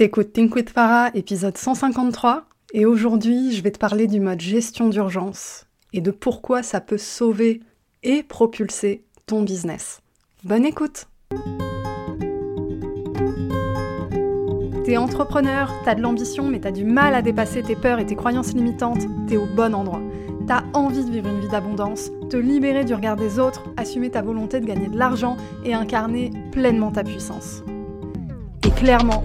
T'écoutes Think with Farah, épisode 153, et aujourd'hui je vais te parler du mode gestion d'urgence et de pourquoi ça peut sauver et propulser ton business. Bonne écoute T'es entrepreneur, t'as de l'ambition mais t'as du mal à dépasser tes peurs et tes croyances limitantes, t'es au bon endroit. T'as envie de vivre une vie d'abondance, te libérer du regard des autres, assumer ta volonté de gagner de l'argent et incarner pleinement ta puissance. Et clairement,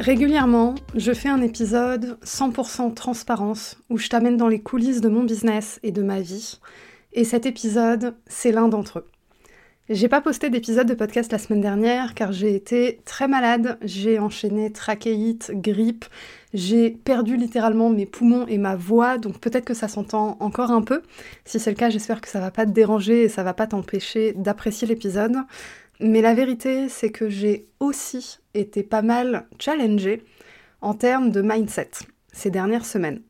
Régulièrement, je fais un épisode 100% transparence où je t'amène dans les coulisses de mon business et de ma vie. Et cet épisode, c'est l'un d'entre eux. J'ai pas posté d'épisode de podcast la semaine dernière car j'ai été très malade, j'ai enchaîné trachéite, grippe, j'ai perdu littéralement mes poumons et ma voix, donc peut-être que ça s'entend encore un peu. Si c'est le cas, j'espère que ça va pas te déranger et ça va pas t'empêcher d'apprécier l'épisode. Mais la vérité, c'est que j'ai aussi été pas mal challengée en termes de mindset ces dernières semaines.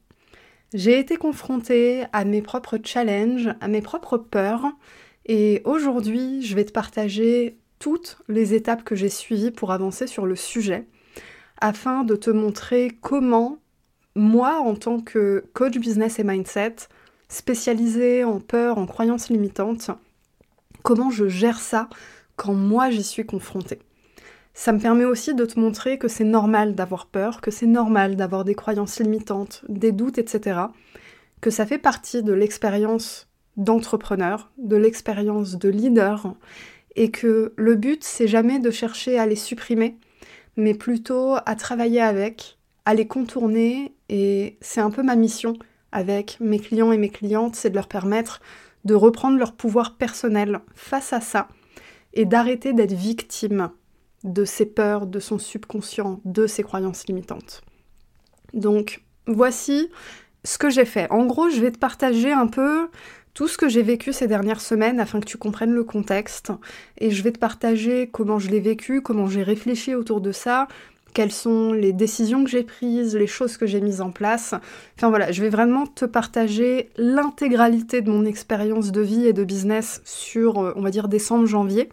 J'ai été confrontée à mes propres challenges, à mes propres peurs, et aujourd'hui, je vais te partager toutes les étapes que j'ai suivies pour avancer sur le sujet, afin de te montrer comment, moi, en tant que coach business et mindset, spécialisée en peur, en croyances limitantes, comment je gère ça quand moi j'y suis confrontée. Ça me permet aussi de te montrer que c'est normal d'avoir peur, que c'est normal d'avoir des croyances limitantes, des doutes, etc. Que ça fait partie de l'expérience d'entrepreneur, de l'expérience de leader, et que le but c'est jamais de chercher à les supprimer, mais plutôt à travailler avec, à les contourner, et c'est un peu ma mission avec mes clients et mes clientes, c'est de leur permettre de reprendre leur pouvoir personnel face à ça et d'arrêter d'être victime de ses peurs, de son subconscient, de ses croyances limitantes. Donc voici ce que j'ai fait. En gros, je vais te partager un peu tout ce que j'ai vécu ces dernières semaines afin que tu comprennes le contexte et je vais te partager comment je l'ai vécu, comment j'ai réfléchi autour de ça, quelles sont les décisions que j'ai prises, les choses que j'ai mises en place. Enfin voilà, je vais vraiment te partager l'intégralité de mon expérience de vie et de business sur, euh, on va dire, décembre-janvier.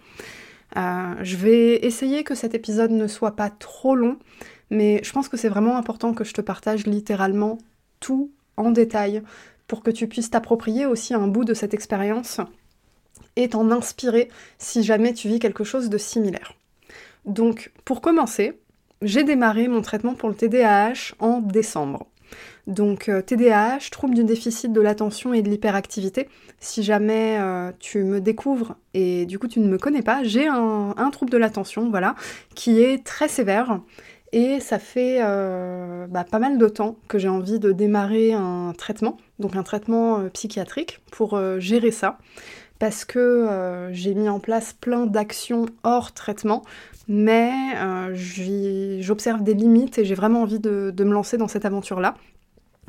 Euh, je vais essayer que cet épisode ne soit pas trop long, mais je pense que c'est vraiment important que je te partage littéralement tout en détail pour que tu puisses t'approprier aussi un bout de cette expérience et t'en inspirer si jamais tu vis quelque chose de similaire. Donc, pour commencer, j'ai démarré mon traitement pour le TDAH en décembre. Donc TDAH, euh, trouble du déficit de l'attention et de l'hyperactivité. Si jamais euh, tu me découvres et du coup tu ne me connais pas, j'ai un, trouble de l'attention, voilà, qui est très sévère. Et ça fait euh, bah, pas mal de temps que j'ai envie de démarrer un traitement, donc un traitement psychiatrique pour gérer ça parce que j'ai mis en place plein d'actions hors traitement mais j'observe des limites et j'ai vraiment envie de, me lancer dans cette aventure-là.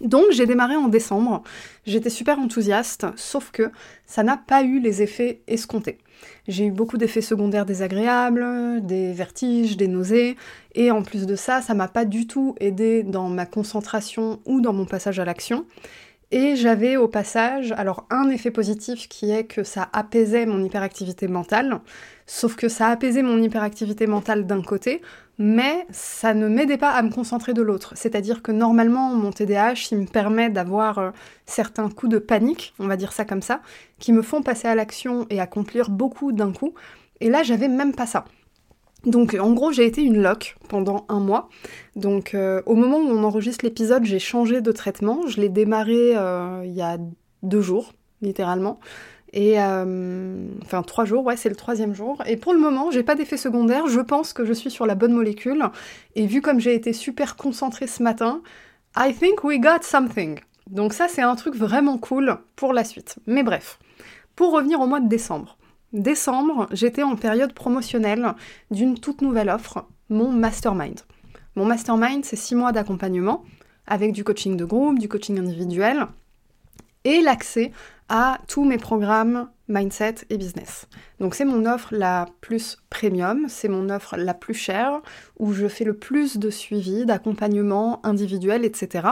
Donc j'ai démarré en décembre, j'étais super enthousiaste, sauf que ça n'a pas eu les effets escomptés. J'ai eu beaucoup d'effets secondaires désagréables, des vertiges, des nausées, et en plus de ça, ça m'a pas du tout aidé dans ma concentration ou dans mon passage à l'action. Et j'avais au passage, alors un effet positif qui est que ça apaisait mon hyperactivité mentale, sauf que ça apaisait mon hyperactivité mentale d'un côté, mais ça ne m'aidait pas à me concentrer de l'autre. C'est-à-dire que normalement, mon TDAH, il me permet d'avoir euh, certains coups de panique, on va dire ça comme ça, qui me font passer à l'action et accomplir beaucoup d'un coup. Et là, j'avais même pas ça. Donc en gros j'ai été une loc pendant un mois. Donc euh, au moment où on enregistre l'épisode j'ai changé de traitement. Je l'ai démarré euh, il y a deux jours littéralement. Et euh, enfin trois jours, ouais c'est le troisième jour. Et pour le moment j'ai pas d'effet secondaire. Je pense que je suis sur la bonne molécule. Et vu comme j'ai été super concentrée ce matin, I think we got something. Donc ça c'est un truc vraiment cool pour la suite. Mais bref, pour revenir au mois de décembre décembre, j'étais en période promotionnelle d'une toute nouvelle offre, mon mastermind. Mon mastermind, c'est six mois d'accompagnement avec du coaching de groupe, du coaching individuel et l'accès à tous mes programmes mindset et business. Donc c'est mon offre la plus premium, c'est mon offre la plus chère, où je fais le plus de suivi, d'accompagnement individuel, etc.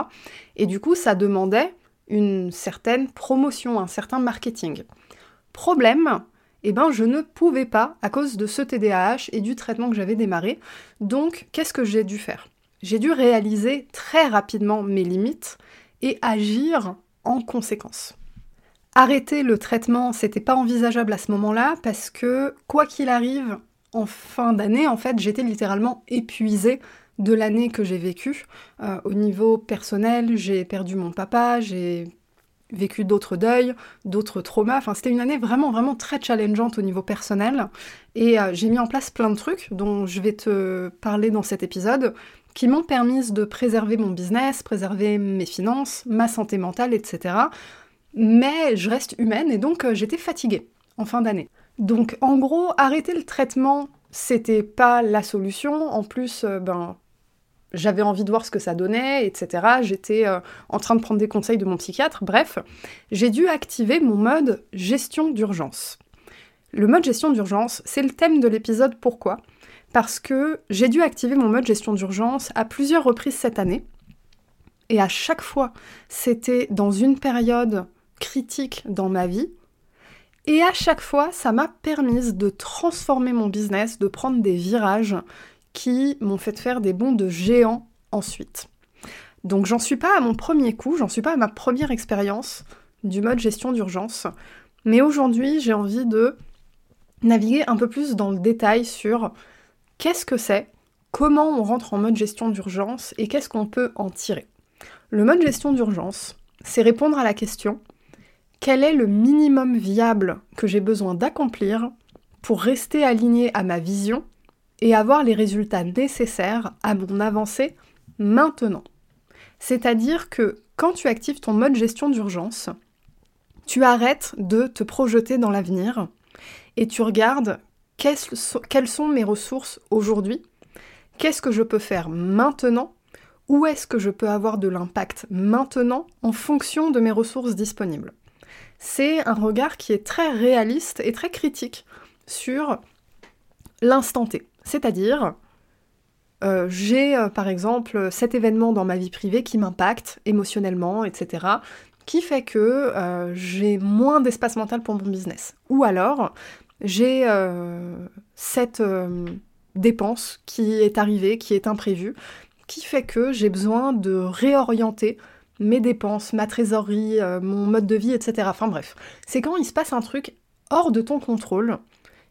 Et du coup, ça demandait une certaine promotion, un certain marketing. Problème, eh ben je ne pouvais pas à cause de ce TDAH et du traitement que j'avais démarré. Donc qu'est-ce que j'ai dû faire? J'ai dû réaliser très rapidement mes limites et agir en conséquence. Arrêter le traitement, c'était pas envisageable à ce moment-là parce que quoi qu'il arrive, en fin d'année, en fait, j'étais littéralement épuisée de l'année que j'ai vécue. Euh, au niveau personnel, j'ai perdu mon papa, j'ai vécu d'autres deuils, d'autres traumas. Enfin, c'était une année vraiment, vraiment très challengeante au niveau personnel. Et euh, j'ai mis en place plein de trucs dont je vais te parler dans cet épisode qui m'ont permis de préserver mon business, préserver mes finances, ma santé mentale, etc. Mais je reste humaine et donc euh, j'étais fatiguée en fin d'année. Donc en gros, arrêter le traitement, c'était pas la solution. En plus, euh, ben, j'avais envie de voir ce que ça donnait, etc. J'étais euh, en train de prendre des conseils de mon psychiatre. Bref, j'ai dû activer mon mode gestion d'urgence. Le mode gestion d'urgence, c'est le thème de l'épisode Pourquoi? Parce que j'ai dû activer mon mode gestion d'urgence à plusieurs reprises cette année. Et à chaque fois, c'était dans une période critique dans ma vie. Et à chaque fois, ça m'a permis de transformer mon business, de prendre des virages qui m'ont fait faire des bons de géant ensuite. Donc j'en suis pas à mon premier coup, j'en suis pas à ma première expérience du mode gestion d'urgence, mais aujourd'hui j'ai envie de naviguer un peu plus dans le détail sur qu'est-ce que c'est, comment on rentre en mode gestion d'urgence et qu'est-ce qu'on peut en tirer. Le mode gestion d'urgence, c'est répondre à la question quel est le minimum viable que j'ai besoin d'accomplir pour rester aligné à ma vision et avoir les résultats nécessaires à mon avancée maintenant? C'est-à-dire que quand tu actives ton mode gestion d'urgence, tu arrêtes de te projeter dans l'avenir et tu regardes quelles sont mes ressources aujourd'hui, qu'est-ce que je peux faire maintenant, où est-ce que je peux avoir de l'impact maintenant en fonction de mes ressources disponibles? C'est un regard qui est très réaliste et très critique sur l'instant T. C'est-à-dire, euh, j'ai euh, par exemple cet événement dans ma vie privée qui m'impacte émotionnellement, etc., qui fait que euh, j'ai moins d'espace mental pour mon business. Ou alors, j'ai cette dépense qui est arrivée, qui est imprévue, qui fait que j'ai besoin de réorienter mes dépenses, ma trésorerie, mon mode de vie, etc. Enfin bref, c'est quand il se passe un truc hors de ton contrôle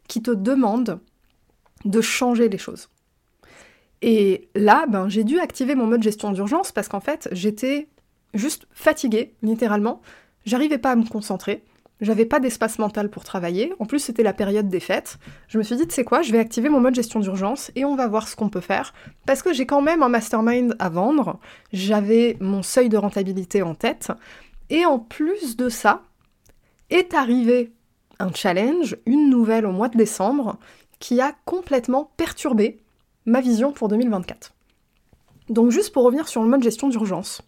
qui te demande de changer les choses. Et là, ben, j'ai dû activer mon mode gestion d'urgence parce qu'en fait, j'étais juste fatiguée, littéralement. J'arrivais pas à me concentrer. J'avais pas d'espace mental pour travailler. En plus, c'était la période des fêtes. Je me suis dit, sais quoi, je vais activer mon mode gestion d'urgence et on va voir ce qu'on peut faire. Parce que j'ai quand même un mastermind à vendre. J'avais mon seuil de rentabilité en tête. Et en plus de ça, est arrivé un challenge, une nouvelle au mois de décembre, qui a complètement perturbé ma vision pour 2024. Donc juste pour revenir sur le mode gestion d'urgence.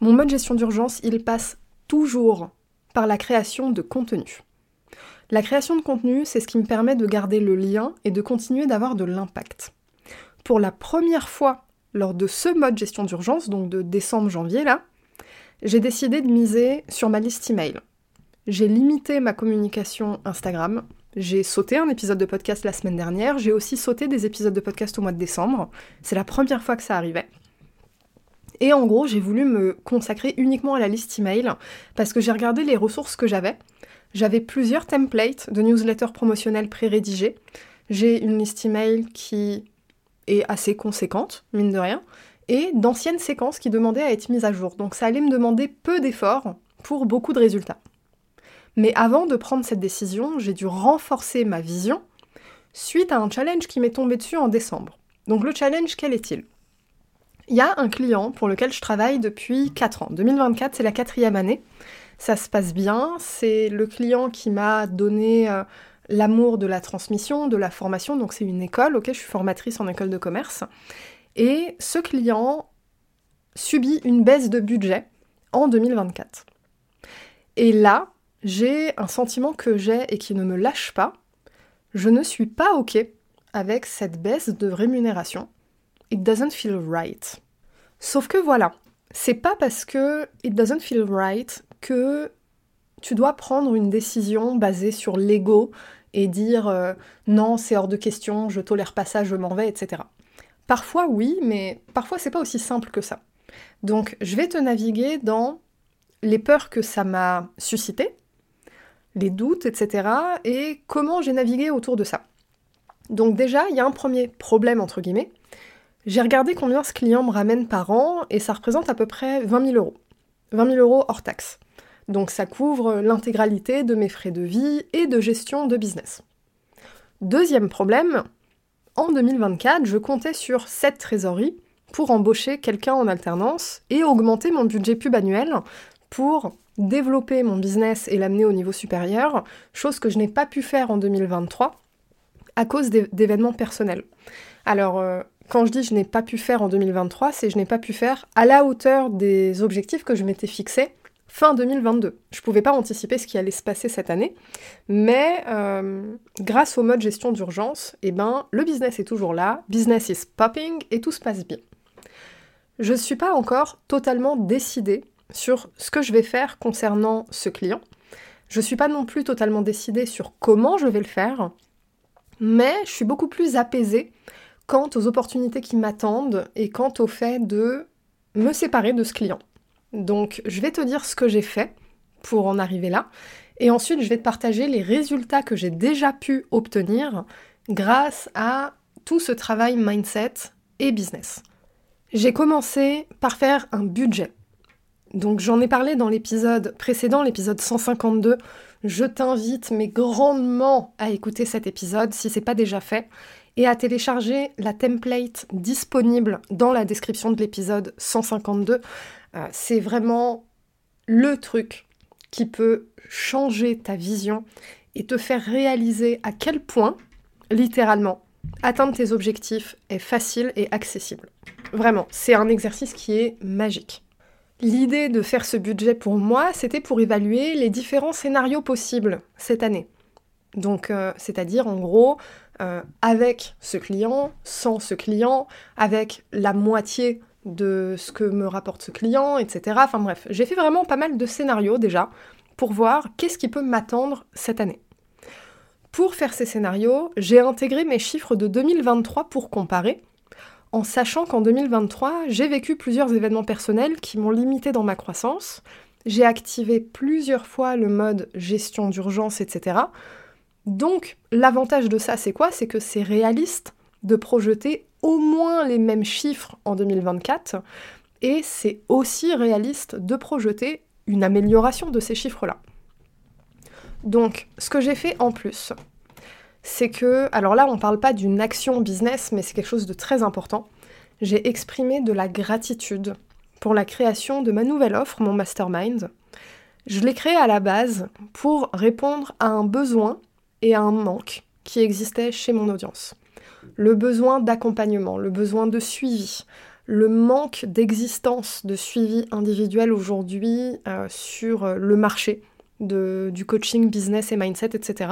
Mon mode gestion d'urgence, il passe toujours par la création de contenu. La création de contenu, c'est ce qui me permet de garder le lien et de continuer d'avoir de l'impact. Pour la première fois lors de ce mode gestion d'urgence, donc de décembre-janvier là, j'ai décidé de miser sur ma liste email. J'ai limité ma communication Instagram, j'ai sauté un épisode de podcast la semaine dernière, j'ai aussi sauté des épisodes de podcast au mois de décembre. C'est la première fois que ça arrivait. Et en gros, j'ai voulu me consacrer uniquement à la liste email parce que j'ai regardé les ressources que j'avais. J'avais plusieurs templates de newsletters promotionnels pré-rédigés. j'ai une liste email qui est assez conséquente, mine de rien, et d'anciennes séquences qui demandaient à être mises à jour. Donc ça allait me demander peu d'efforts pour beaucoup de résultats. Mais avant de prendre cette décision, j'ai dû renforcer ma vision suite à un challenge qui m'est tombé dessus en décembre. Donc le challenge, quel est-il? Il y a un client pour lequel je travaille depuis 4 ans. 2024, c'est la quatrième année. Ça se passe bien. C'est le client qui m'a donné euh, l'amour de la transmission, de la formation. Donc c'est une école, ok, je suis formatrice en école de commerce. Et ce client subit une baisse de budget en 2024. Et là, j'ai un sentiment que j'ai et qui ne me lâche pas. Je ne suis pas OK avec cette baisse de rémunération. It doesn't feel right. Sauf que voilà, c'est pas parce que it doesn't feel right que tu dois prendre une décision basée sur l'ego et dire euh, non, c'est hors de question, je tolère pas ça, je m'en vais, etc. Parfois oui, mais parfois c'est pas aussi simple que ça. Donc je vais te naviguer dans les peurs que ça m'a suscité, les doutes, etc. et comment j'ai navigué autour de ça. Donc déjà, il y a un premier problème entre guillemets. J'ai regardé combien ce client me ramène par an et ça représente à peu près 20 000 euros. 20 000 euros hors taxe. Donc ça couvre l'intégralité de mes frais de vie et de gestion de business. Deuxième problème, en 2024, je comptais sur cette trésorerie pour embaucher quelqu'un en alternance et augmenter mon budget pub annuel pour développer mon business et l'amener au niveau supérieur, chose que je n'ai pas pu faire en 2023 à cause d'événements personnels. Alors, euh, quand je dis je n'ai pas pu faire en 2023, c'est je n'ai pas pu faire à la hauteur des objectifs que je m'étais fixés fin 2022. Je ne pouvais pas anticiper ce qui allait se passer cette année, mais euh, grâce au mode gestion d'urgence, eh ben, le business est toujours là, business is popping et tout se passe bien. Je ne suis pas encore totalement décidée sur ce que je vais faire concernant ce client. Je ne suis pas non plus totalement décidée sur comment je vais le faire, mais je suis beaucoup plus apaisée quant aux opportunités qui m'attendent et quant au fait de me séparer de ce client. Donc je vais te dire ce que j'ai fait pour en arriver là, et ensuite je vais te partager les résultats que j'ai déjà pu obtenir grâce à tout ce travail mindset et business. J'ai commencé par faire un budget. Donc j'en ai parlé dans l'épisode précédent, l'épisode 152. Je t'invite mais grandement à écouter cet épisode si c'est pas déjà fait et à télécharger la template disponible dans la description de l'épisode 152 euh, c'est vraiment le truc qui peut changer ta vision et te faire réaliser à quel point, littéralement, atteindre tes objectifs est facile et accessible. Vraiment, c'est un exercice qui est magique. L'idée de faire ce budget pour moi, c'était pour évaluer les différents scénarios possibles cette année. Donc, euh, c'est-à-dire en gros, euh, avec ce client, sans ce client, avec la moitié de ce que me rapporte ce client, etc. Enfin bref, j'ai fait vraiment pas mal de scénarios déjà pour voir qu'est-ce qui peut m'attendre cette année. Pour faire ces scénarios, j'ai intégré mes chiffres de 2023 pour comparer, en sachant qu'en 2023, j'ai vécu plusieurs événements personnels qui m'ont limité dans ma croissance. J'ai activé plusieurs fois le mode gestion d'urgence, etc. Donc, l'avantage de ça, c'est quoi? C'est que c'est réaliste de projeter au moins les mêmes chiffres en 2024 et c'est aussi réaliste de projeter une amélioration de ces chiffres-là. Donc, ce que j'ai fait en plus, c'est que, alors là, on ne parle pas d'une action business, mais c'est quelque chose de très important. J'ai exprimé de la gratitude pour la création de ma nouvelle offre, mon mastermind. Je l'ai créé à la base pour répondre à un besoin et un manque qui existait chez mon audience le besoin d'accompagnement, le besoin de suivi, le manque d'existence de suivi individuel aujourd'hui euh, sur euh, le marché du coaching business et mindset, etc.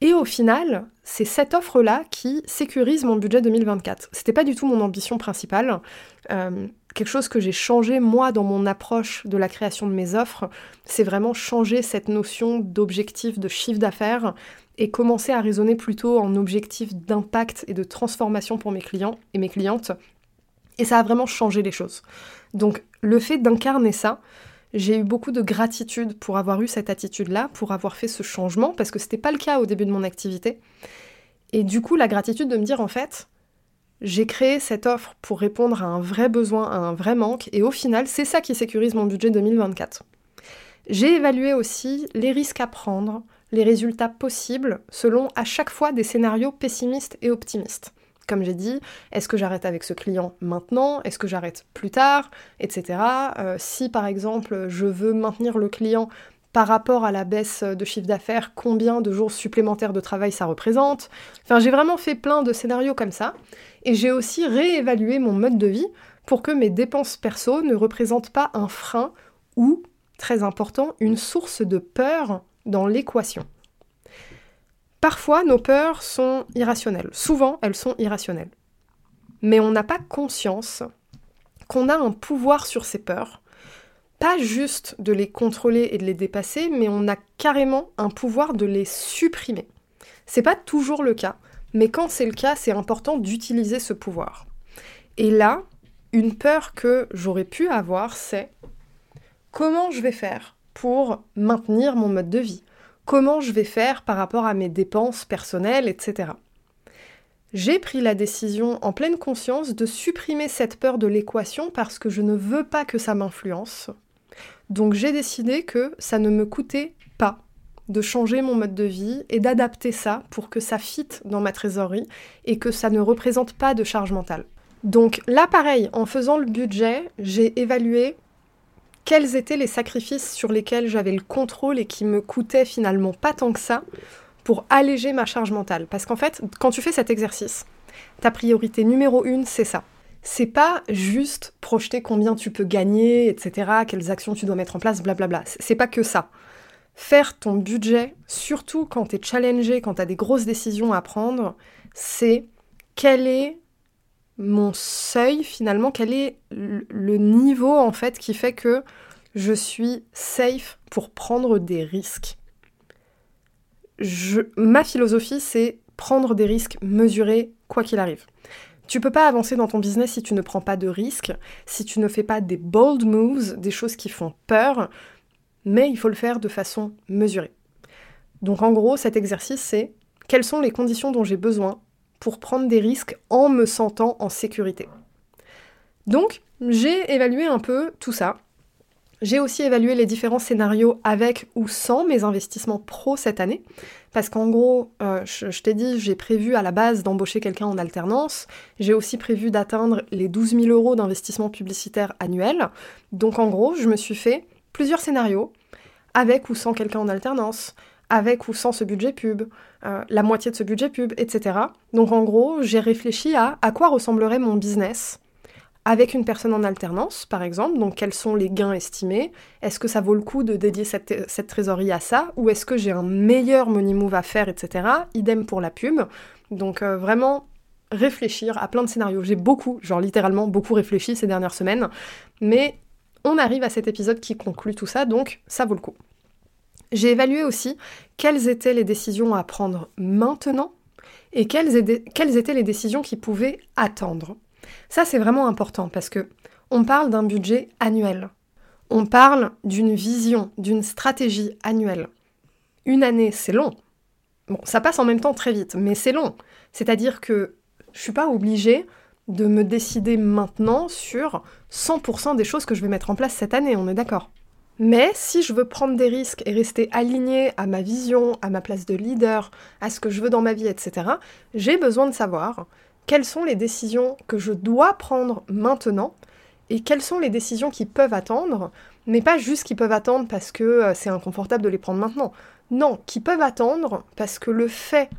Et au final, c'est cette offre-là qui sécurise mon budget 2024. C'était pas du tout mon ambition principale. Euh, quelque chose que j'ai changé moi dans mon approche de la création de mes offres, c'est vraiment changer cette notion d'objectif de chiffre d'affaires et commencer à raisonner plutôt en objectif d'impact et de transformation pour mes clients et mes clientes. Et ça a vraiment changé les choses. Donc le fait d'incarner ça, j'ai eu beaucoup de gratitude pour avoir eu cette attitude-là, pour avoir fait ce changement, parce que ce n'était pas le cas au début de mon activité. Et du coup, la gratitude de me dire en fait, j'ai créé cette offre pour répondre à un vrai besoin, à un vrai manque, et au final, c'est ça qui sécurise mon budget 2024. J'ai évalué aussi les risques à prendre, les résultats possibles, selon à chaque fois des scénarios pessimistes et optimistes. Comme j'ai dit, est-ce que j'arrête avec ce client maintenant? Est-ce que j'arrête plus tard? Etc. Euh, si par exemple je veux maintenir le client par rapport à la baisse de chiffre d'affaires, combien de jours supplémentaires de travail ça représente. Enfin, j'ai vraiment fait plein de scénarios comme ça. Et j'ai aussi réévalué mon mode de vie pour que mes dépenses perso ne représentent pas un frein ou, très important, une source de peur dans l'équation. Parfois, nos peurs sont irrationnelles. Souvent, elles sont irrationnelles. Mais on n'a pas conscience qu'on a un pouvoir sur ces peurs pas juste de les contrôler et de les dépasser, mais on a carrément un pouvoir de les supprimer. C'est pas toujours le cas, mais quand c'est le cas, c'est important d'utiliser ce pouvoir. Et là, une peur que j'aurais pu avoir, c'est comment je vais faire pour maintenir mon mode de vie? Comment je vais faire par rapport à mes dépenses personnelles, etc. J'ai pris la décision en pleine conscience de supprimer cette peur de l'équation parce que je ne veux pas que ça m'influence. Donc j'ai décidé que ça ne me coûtait pas de changer mon mode de vie et d'adapter ça pour que ça fitte dans ma trésorerie et que ça ne représente pas de charge mentale. Donc là pareil, en faisant le budget, j'ai évalué quels étaient les sacrifices sur lesquels j'avais le contrôle et qui me coûtaient finalement pas tant que ça pour alléger ma charge mentale. Parce qu'en fait, quand tu fais cet exercice, ta priorité numéro une, c'est ça c'est pas juste projeter combien tu peux gagner, etc., quelles actions tu dois mettre en place, blablabla. C'est pas que ça. Faire ton budget, surtout quand tu es challengé, quand tu as des grosses décisions à prendre, c'est quel est mon seuil finalement, quel est le niveau en fait qui fait que je suis safe pour prendre des risques. ma philosophie, c'est prendre des risques mesurés quoi qu'il arrive. Tu peux pas avancer dans ton business si tu ne prends pas de risques, si tu ne fais pas des bold moves, des choses qui font peur, mais il faut le faire de façon mesurée. Donc en gros, cet exercice, c'est quelles sont les conditions dont j'ai besoin pour prendre des risques en me sentant en sécurité. Donc, j'ai évalué un peu tout ça. J'ai aussi évalué les différents scénarios avec ou sans mes investissements pro cette année. Parce qu'en gros, euh, je, t'ai dit, j'ai prévu à la base d'embaucher quelqu'un en alternance. J'ai aussi prévu d'atteindre les 12 000 euros d'investissement publicitaire annuel. Donc en gros, je me suis fait plusieurs scénarios, avec ou sans quelqu'un en alternance, avec ou sans ce budget pub, euh, la moitié de ce budget pub, etc. Donc en gros, j'ai réfléchi à à quoi ressemblerait mon business avec une personne en alternance, par exemple, donc quels sont les gains estimés? Est-ce que ça vaut le coup de dédier cette, trésorerie à ça? Ou est-ce que j'ai un meilleur money move à faire, etc. Idem pour la pub. Donc euh, vraiment réfléchir à plein de scénarios. J'ai beaucoup, genre littéralement beaucoup réfléchi ces dernières semaines, mais on arrive à cet épisode qui conclut tout ça, donc ça vaut le coup. J'ai évalué aussi quelles étaient les décisions à prendre maintenant et quelles étaient les décisions qui pouvaient attendre. Ça, c'est vraiment important parce que on parle d'un budget annuel. On parle d'une vision, d'une stratégie annuelle. Une année, c'est long. Bon, ça passe en même temps très vite, mais c'est long. C'est-à-dire que je suis pas obligée de me décider maintenant sur 100% des choses que je vais mettre en place cette année, on est d'accord. Mais si je veux prendre des risques et rester alignée à ma vision, à ma place de leader, à ce que je veux dans ma vie, etc., j'ai besoin de savoir quelles sont les décisions que je dois prendre maintenant et quelles sont les décisions qui peuvent attendre, mais pas juste qui peuvent attendre parce que euh, c'est inconfortable de les prendre maintenant. Non, qui peuvent attendre parce que le fait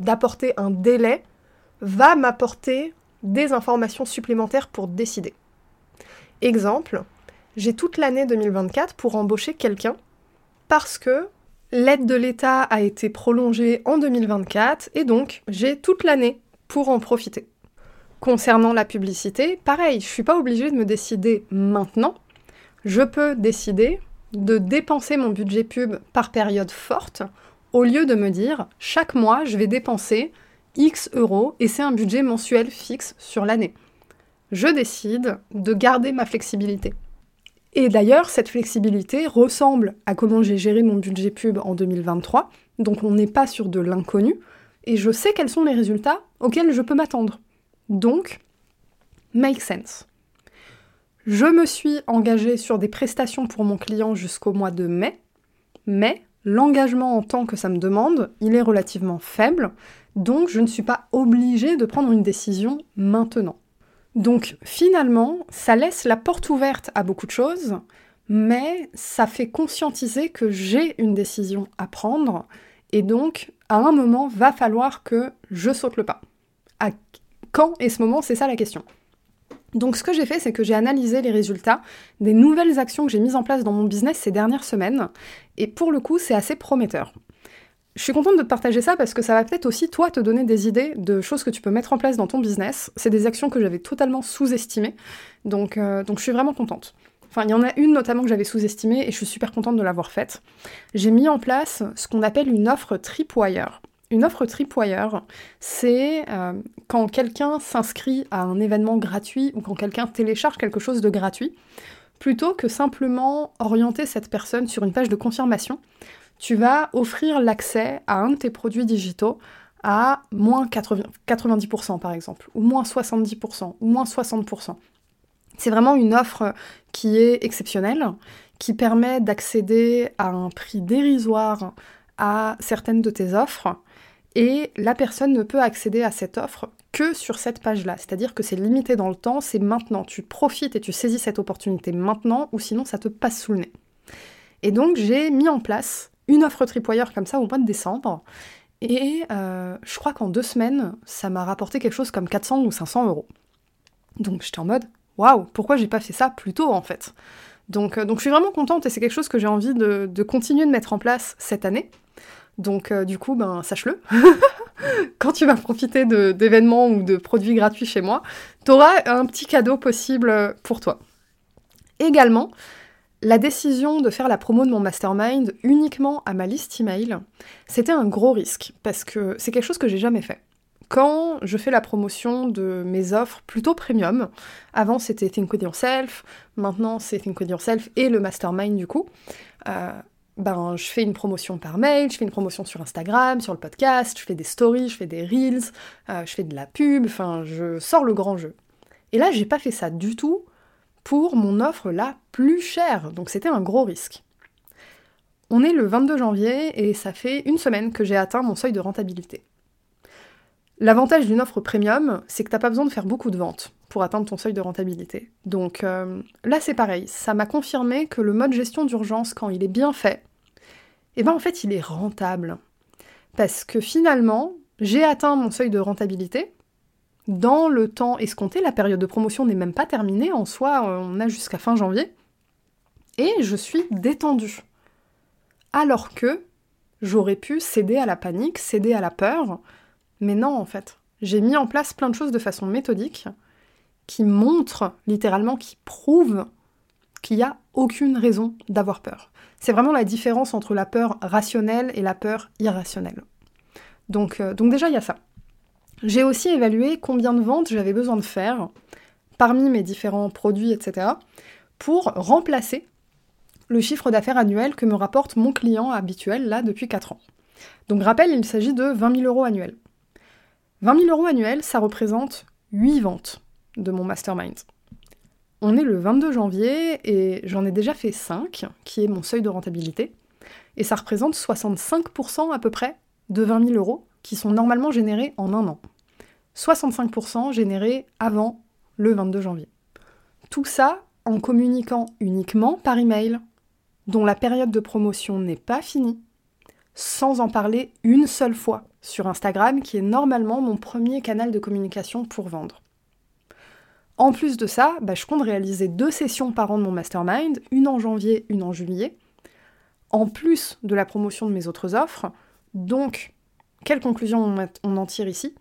d'apporter un délai va m'apporter des informations supplémentaires pour décider. Exemple, j'ai toute l'année 2024 pour embaucher quelqu'un parce que L'aide de l'État a été prolongée en 2024 et donc j'ai toute l'année pour en profiter. Concernant la publicité, pareil, je suis pas obligée de me décider maintenant. Je peux décider de dépenser mon budget pub par période forte au lieu de me dire chaque mois je vais dépenser X euros et c'est un budget mensuel fixe sur l'année. Je décide de garder ma flexibilité. Et d'ailleurs, cette flexibilité ressemble à comment j'ai géré mon budget pub en 2023. Donc on n'est pas sur de l'inconnu, et je sais quels sont les résultats auxquels je peux m'attendre. Donc, make sense. Je me suis engagée sur des prestations pour mon client jusqu'au mois de mai, mais l'engagement en temps que ça me demande, il est relativement faible, donc je ne suis pas obligée de prendre une décision maintenant. Donc finalement, ça laisse la porte ouverte à beaucoup de choses, mais ça fait conscientiser que j'ai une décision à prendre, et donc à un moment, va falloir que je saute le pas. À quand est ce moment C'est ça la question. Donc ce que j'ai fait, c'est que j'ai analysé les résultats des nouvelles actions que j'ai mises en place dans mon business ces dernières semaines, et pour le coup, c'est assez prometteur. Je suis contente de te partager ça parce que ça va peut-être aussi, toi, te donner des idées de choses que tu peux mettre en place dans ton business. C'est des actions que j'avais totalement sous-estimées, donc, euh, donc je suis vraiment contente. Enfin, il y en a une notamment que j'avais sous-estimée et je suis super contente de l'avoir faite. J'ai mis en place ce qu'on appelle une offre tripwire. Une offre tripwire, c'est euh, quand quelqu'un s'inscrit à un événement gratuit ou quand quelqu'un télécharge quelque chose de gratuit, plutôt que simplement orienter cette personne sur une page de confirmation, tu vas offrir l'accès à un de tes produits digitaux à moins 90% par exemple, ou moins 70%, ou moins 60%. C'est vraiment une offre qui est exceptionnelle, qui permet d'accéder à un prix dérisoire à certaines de tes offres et la personne ne peut accéder à cette offre que sur cette page-là. C'est-à-dire que c'est limité dans le temps, c'est maintenant. Tu profites et tu saisis cette opportunité maintenant, ou sinon ça te passe sous le nez. Et donc j'ai mis en place une offre tripwire comme ça au mois de décembre, et euh, je crois qu'en deux semaines, ça m'a rapporté quelque chose comme 400 ou 500 euros. Donc j'étais en mode, waouh, pourquoi j'ai pas fait ça plus tôt en fait? Donc, euh, donc je suis vraiment contente et c'est quelque chose que j'ai envie de, de, continuer de mettre en place cette année. Donc euh, du coup, ben sache-le. Quand tu vas profiter d'événements ou de produits gratuits chez moi, tu auras un petit cadeau possible pour toi. Également, la décision de faire la promo de mon mastermind uniquement à ma liste email, c'était un gros risque parce que c'est quelque chose que j'ai jamais fait. Quand je fais la promotion de mes offres plutôt premium, avant c'était Think With Yourself, maintenant c'est Think With Yourself et le mastermind du coup, euh, ben, je fais une promotion par mail, je fais une promotion sur Instagram, sur le podcast, je fais des stories, je fais des reels, euh, je fais de la pub, enfin, je sors le grand jeu. Et là, j'ai pas fait ça du tout pour mon offre la plus chère, donc c'était un gros risque. On est le 22 janvier et ça fait une semaine que j'ai atteint mon seuil de rentabilité. L'avantage d'une offre premium, c'est que t'as pas besoin de faire beaucoup de ventes pour atteindre ton seuil de rentabilité. Donc euh, là c'est pareil, ça m'a confirmé que le mode gestion d'urgence, quand il est bien fait, eh ben en fait il est rentable. Parce que finalement, j'ai atteint mon seuil de rentabilité. Dans le temps escompté, la période de promotion n'est même pas terminée, en soi on a jusqu'à fin janvier. Et je suis détendue. Alors que j'aurais pu céder à la panique, céder à la peur, mais non en fait. J'ai mis en place plein de choses de façon méthodique qui montrent littéralement, qui prouvent qu'il n'y a aucune raison d'avoir peur. C'est vraiment la différence entre la peur rationnelle et la peur irrationnelle. Donc, euh, donc déjà, il y a ça. J'ai aussi évalué combien de ventes j'avais besoin de faire parmi mes différents produits, etc., pour remplacer le chiffre d'affaires annuel que me rapporte mon client habituel, là, depuis 4 ans. Donc rappel, il s'agit de 20 000 euros annuels. 20 000 euros annuels, ça représente 8 ventes de mon mastermind. On est le 22 janvier et j'en ai déjà fait 5, qui est mon seuil de rentabilité, et ça représente 65% à peu près de 20 000 euros qui sont normalement générés en un an. 65% générés avant le 22 janvier. Tout ça en communiquant uniquement par email, dont la période de promotion n'est pas finie, sans en parler une seule fois sur Instagram, qui est normalement mon premier canal de communication pour vendre. En plus de ça, bah, je compte réaliser deux sessions par an de mon mastermind, une en janvier, une en juillet, en plus de la promotion de mes autres offres. Donc, quelle conclusion on en tire ici?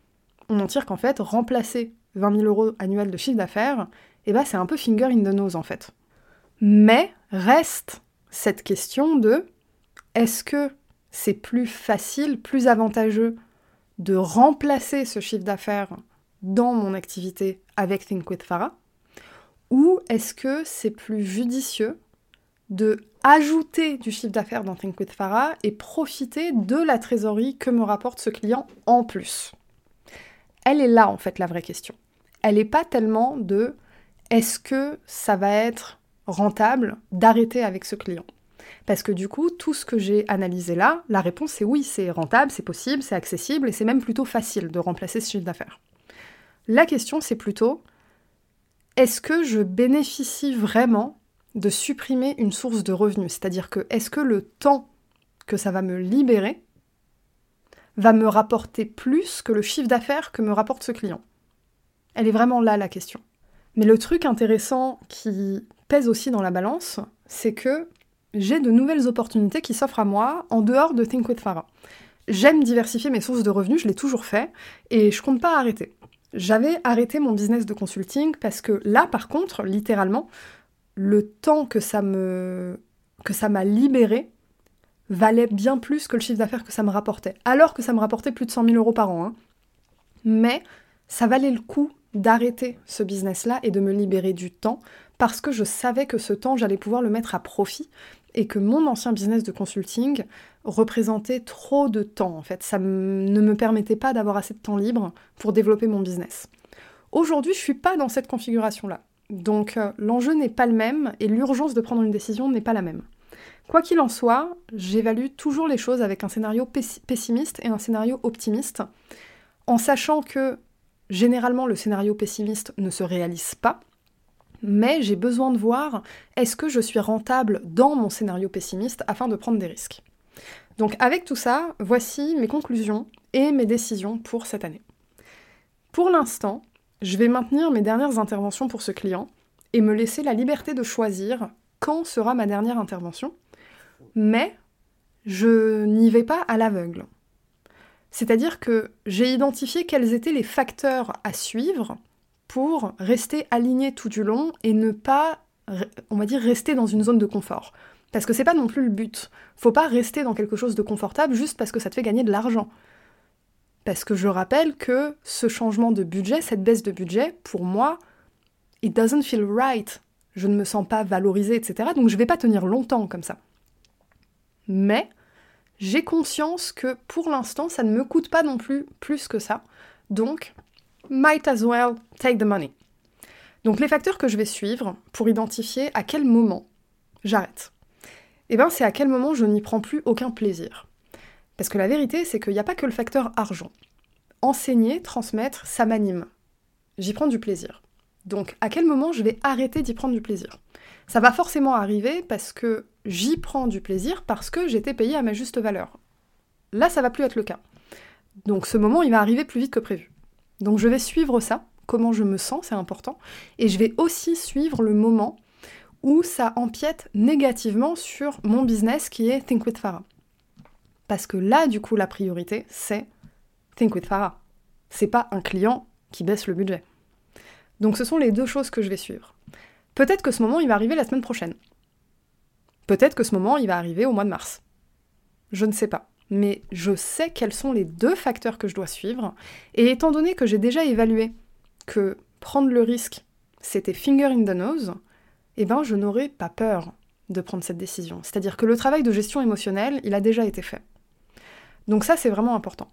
On en tire qu'en fait, remplacer 20 000 euros annuels de chiffre d'affaires, eh ben, c'est un peu finger in the nose en fait. Mais reste cette question de est-ce que c'est plus facile, plus avantageux de remplacer ce chiffre d'affaires dans mon activité avec Think with Farah? Ou est-ce que c'est plus judicieux de ajouter du chiffre d'affaires dans Think with Farah et profiter de la trésorerie que me rapporte ce client en plus Elle est là en fait la vraie question. Elle n'est pas tellement de est-ce que ça va être rentable d'arrêter avec ce client? Parce que du coup, tout ce que j'ai analysé là, la réponse est oui, c'est rentable, c'est possible, c'est accessible et c'est même plutôt facile de remplacer ce chiffre d'affaires. La question c'est plutôt est-ce que je bénéficie vraiment de supprimer une source de revenus. C'est-à-dire que est-ce que le temps que ça va me libérer va me rapporter plus que le chiffre d'affaires que me rapporte ce client? Elle est vraiment là la question. Mais le truc intéressant qui pèse aussi dans la balance, c'est que j'ai de nouvelles opportunités qui s'offrent à moi en dehors de Think with Farah. J'aime diversifier mes sources de revenus, je l'ai toujours fait, et je compte pas arrêter. J'avais arrêté mon business de consulting parce que là, par contre, littéralement, le temps que ça me que ça m'a libéré valait bien plus que le chiffre d'affaires que ça me rapportait. Alors que ça me rapportait plus de 100 000 euros par an. Hein. Mais ça valait le coup d'arrêter ce business-là et de me libérer du temps parce que je savais que ce temps, j'allais pouvoir le mettre à profit et que mon ancien business de consulting représentait trop de temps en fait. Ça ne me permettait pas d'avoir assez de temps libre pour développer mon business. Aujourd'hui, je suis pas dans cette configuration-là. Donc euh, l'enjeu n'est pas le même et l'urgence de prendre une décision n'est pas la même. Quoi qu'il en soit, j'évalue toujours les choses avec un scénario pessimiste et un scénario optimiste, en sachant que généralement le scénario pessimiste ne se réalise pas, mais j'ai besoin de voir est-ce que je suis rentable dans mon scénario pessimiste afin de prendre des risques? Donc avec tout ça, voici mes conclusions et mes décisions pour cette année. Pour l'instant, je vais maintenir mes dernières interventions pour ce client et me laisser la liberté de choisir quand sera ma dernière intervention, mais je n'y vais pas à l'aveugle. C'est-à-dire que j'ai identifié quels étaient les facteurs à suivre pour rester aligné tout du long et ne pas, on va dire, rester dans une zone de confort. Parce que c'est pas non plus le but. Faut pas rester dans quelque chose de confortable juste parce que ça te fait gagner de l'argent. Parce que je rappelle que ce changement de budget, cette baisse de budget, pour moi, it doesn't feel right. Je ne me sens pas valorisée, etc. Donc je ne vais pas tenir longtemps comme ça. Mais j'ai conscience que pour l'instant, ça ne me coûte pas non plus plus que ça. Donc, might as well take the money. Donc les facteurs que je vais suivre pour identifier à quel moment j'arrête. Eh bien, c'est à quel moment je n'y prends plus aucun plaisir. Parce que la vérité, c'est qu'il n'y a pas que le facteur argent. Enseigner, transmettre, ça m'anime. J'y prends du plaisir. Donc, à quel moment je vais arrêter d'y prendre du plaisir? Ça va forcément arriver parce que j'y prends du plaisir parce que j'étais payé à ma juste valeur. Là, ça va plus être le cas. Donc, ce moment, il va arriver plus vite que prévu. Donc, je vais suivre ça, comment je me sens, c'est important. Et je vais aussi suivre le moment où ça empiète négativement sur mon business qui est Think with Farah. Parce que là, du coup, la priorité, c'est Think with Farah. C'est pas un client qui baisse le budget. Donc ce sont les deux choses que je vais suivre. Peut-être que ce moment, il va arriver la semaine prochaine. Peut-être que ce moment, il va arriver au mois de mars. Je ne sais pas. Mais je sais quels sont les deux facteurs que je dois suivre. Et étant donné que j'ai déjà évalué que prendre le risque, c'était finger in the nose, eh ben je n'aurais pas peur de prendre cette décision. C'est-à-dire que le travail de gestion émotionnelle, il a déjà été fait. Donc ça, c'est vraiment important.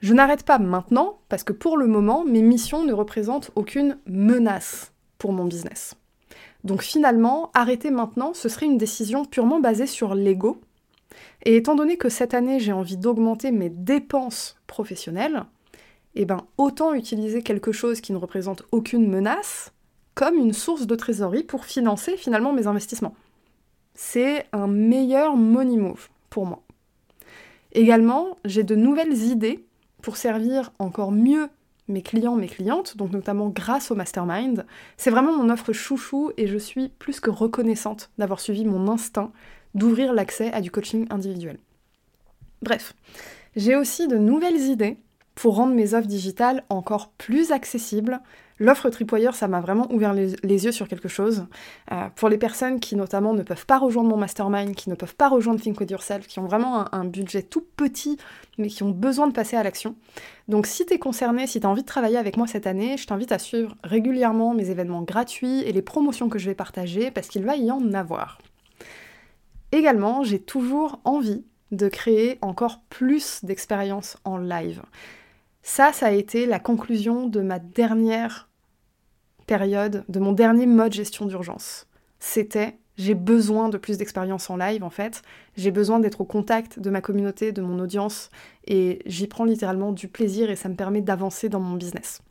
Je n'arrête pas maintenant parce que pour le moment, mes missions ne représentent aucune menace pour mon business. Donc finalement, arrêter maintenant, ce serait une décision purement basée sur l'ego. Et étant donné que cette année, j'ai envie d'augmenter mes dépenses professionnelles, eh ben autant utiliser quelque chose qui ne représente aucune menace comme une source de trésorerie pour financer finalement mes investissements. C'est un meilleur money move pour moi. Également, j'ai de nouvelles idées pour servir encore mieux mes clients, mes clientes, donc notamment grâce au mastermind. C'est vraiment mon offre chouchou et je suis plus que reconnaissante d'avoir suivi mon instinct d'ouvrir l'accès à du coaching individuel. Bref, j'ai aussi de nouvelles idées pour rendre mes offres digitales encore plus accessibles, L'offre Tripwire, ça m'a vraiment ouvert les, yeux sur quelque chose. Euh, pour les personnes qui notamment ne peuvent pas rejoindre mon mastermind, qui ne peuvent pas rejoindre Think With Yourself, qui ont vraiment un, budget tout petit, mais qui ont besoin de passer à l'action. Donc si tu es concerné, si tu as envie de travailler avec moi cette année, je t'invite à suivre régulièrement mes événements gratuits et les promotions que je vais partager, parce qu'il va y en avoir. Également, j'ai toujours envie de créer encore plus d'expériences en live. Ça, ça a été la conclusion de ma dernière période, de mon dernier mode gestion d'urgence. C'était j'ai besoin de plus d'expérience en live en fait, j'ai besoin d'être au contact de ma communauté, de mon audience, et j'y prends littéralement du plaisir et ça me permet d'avancer dans mon business.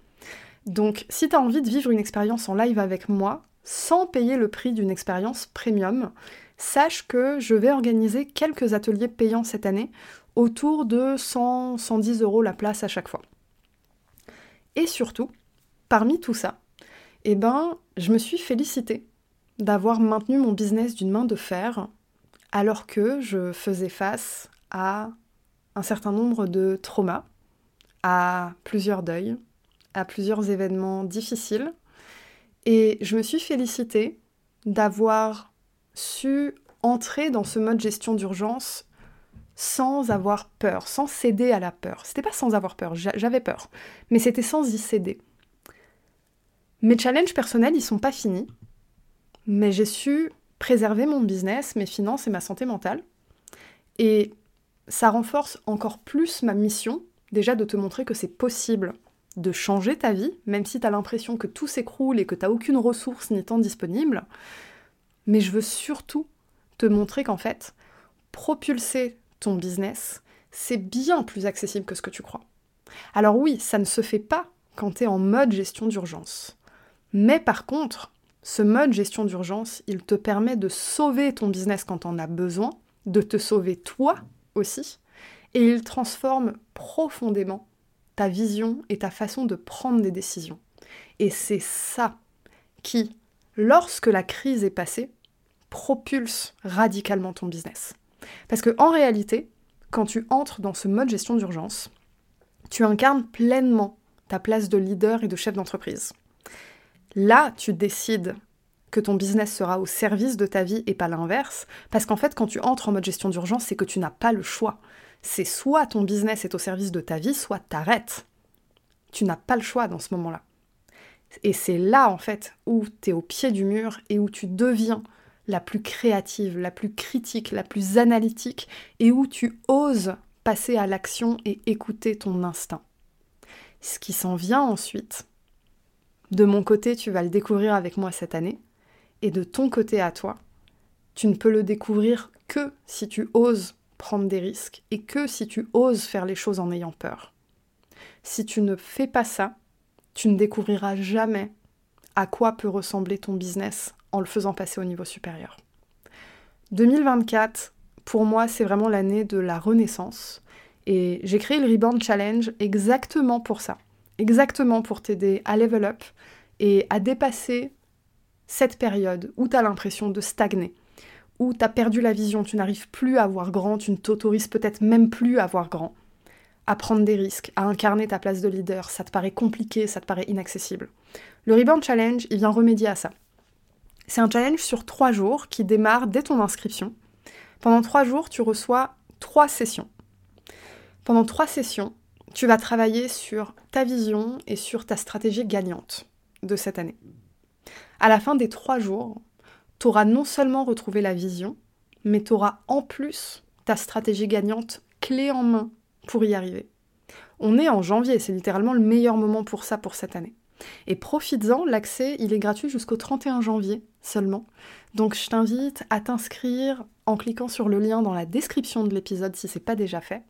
Donc si tu as envie de vivre une expérience en live avec moi, sans payer le prix d'une expérience premium, sache que je vais organiser quelques ateliers payants cette année, autour de 100-110 euros la place à chaque fois. Et surtout, parmi tout ça, eh ben, je me suis félicitée d'avoir maintenu mon business d'une main de fer alors que je faisais face à un certain nombre de traumas, à plusieurs deuils, à plusieurs événements difficiles. Et je me suis félicitée d'avoir su entrer dans ce mode gestion d'urgence sans avoir peur, sans céder à la peur. C'était pas sans avoir peur, j'avais peur, mais c'était sans y céder. Mes challenges personnels, ils sont pas finis mais j'ai su préserver mon business, mes finances et ma santé mentale. Et ça renforce encore plus ma mission, déjà de te montrer que c'est possible de changer ta vie, même si tu as l'impression que tout s'écroule et que tu n'as aucune ressource ni temps disponible. Mais je veux surtout te montrer qu'en fait, propulser ton business, c'est bien plus accessible que ce que tu crois. Alors oui, ça ne se fait pas quand tu es en mode gestion d'urgence. Mais par contre, ce mode gestion d'urgence, il te permet de sauver ton business quand on a besoin, de te sauver toi aussi, et il transforme profondément ta vision et ta façon de prendre des décisions. Et c'est ça qui, lorsque la crise est passée, propulse radicalement ton business. Parce que en réalité, quand tu entres dans ce mode gestion d'urgence, tu incarnes pleinement ta place de leader et de chef d'entreprise. Là, tu décides que ton business sera au service de ta vie et pas l'inverse. Parce qu'en fait, quand tu entres en mode gestion d'urgence, c'est que tu n'as pas le choix. C'est soit ton business est au service de ta vie, soit t'arrêtes. Tu n'as pas le choix dans ce moment-là. Et c'est là, en fait, où tu es au pied du mur et où tu deviens la plus créative, la plus critique, la plus analytique, et où tu oses passer à l'action et écouter ton instinct. Ce qui s'en vient ensuite, de mon côté, tu vas le découvrir avec moi cette année. Et de ton côté à toi, tu ne peux le découvrir que si tu oses prendre des risques et que si tu oses faire les choses en ayant peur. Si tu ne fais pas ça, tu ne découvriras jamais à quoi peut ressembler ton business en le faisant passer au niveau supérieur. 2024, pour moi, c'est vraiment l'année de la renaissance. Et j'ai créé le Rebound Challenge exactement pour ça exactement pour t'aider à level up et à dépasser cette période où tu as l'impression de stagner, où tu as perdu la vision, tu n'arrives plus à voir grand, tu ne t'autorises peut-être même plus à voir grand, à prendre des risques, à incarner ta place de leader, ça te paraît compliqué, ça te paraît inaccessible. Le Rebound Challenge, il vient remédier à ça. C'est un challenge sur trois jours qui démarre dès ton inscription. Pendant trois jours, tu reçois trois sessions. Pendant trois sessions, tu vas travailler sur ta vision et sur ta stratégie gagnante de cette année. À la fin des trois jours, tu auras non seulement retrouvé la vision, mais tu auras en plus ta stratégie gagnante clé en main pour y arriver. On est en janvier, c'est littéralement le meilleur moment pour ça pour cette année. Et profites-en, l'accès, il est gratuit jusqu'au 31 janvier seulement. Donc je t'invite à t'inscrire en cliquant sur le lien dans la description de l'épisode si c'est pas déjà fait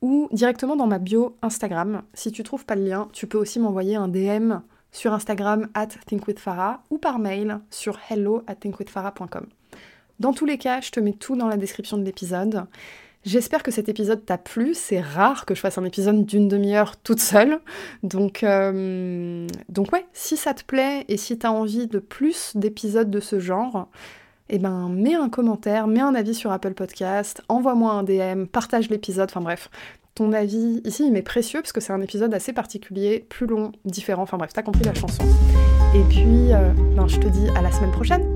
ou directement dans ma bio Instagram. Si tu trouves pas le lien, tu peux aussi m'envoyer un DM sur Instagram at thinkwithfarah ou par mail sur hello at thinkwithfarah.com. Dans tous les cas, je te mets tout dans la description de l'épisode. J'espère que cet épisode t'a plu. C'est rare que je fasse un épisode d'une demi-heure toute seule. Donc, euh, donc ouais, si ça te plaît et si t'as envie de plus d'épisodes de ce genre, eh ben mets un commentaire, mets un avis sur Apple Podcast, envoie-moi un DM, partage l'épisode, enfin bref. Ton avis ici il m'est précieux parce que c'est un épisode assez particulier, plus long, différent, enfin bref, t'as compris la chanson. Et puis, euh, ben, je te dis à la semaine prochaine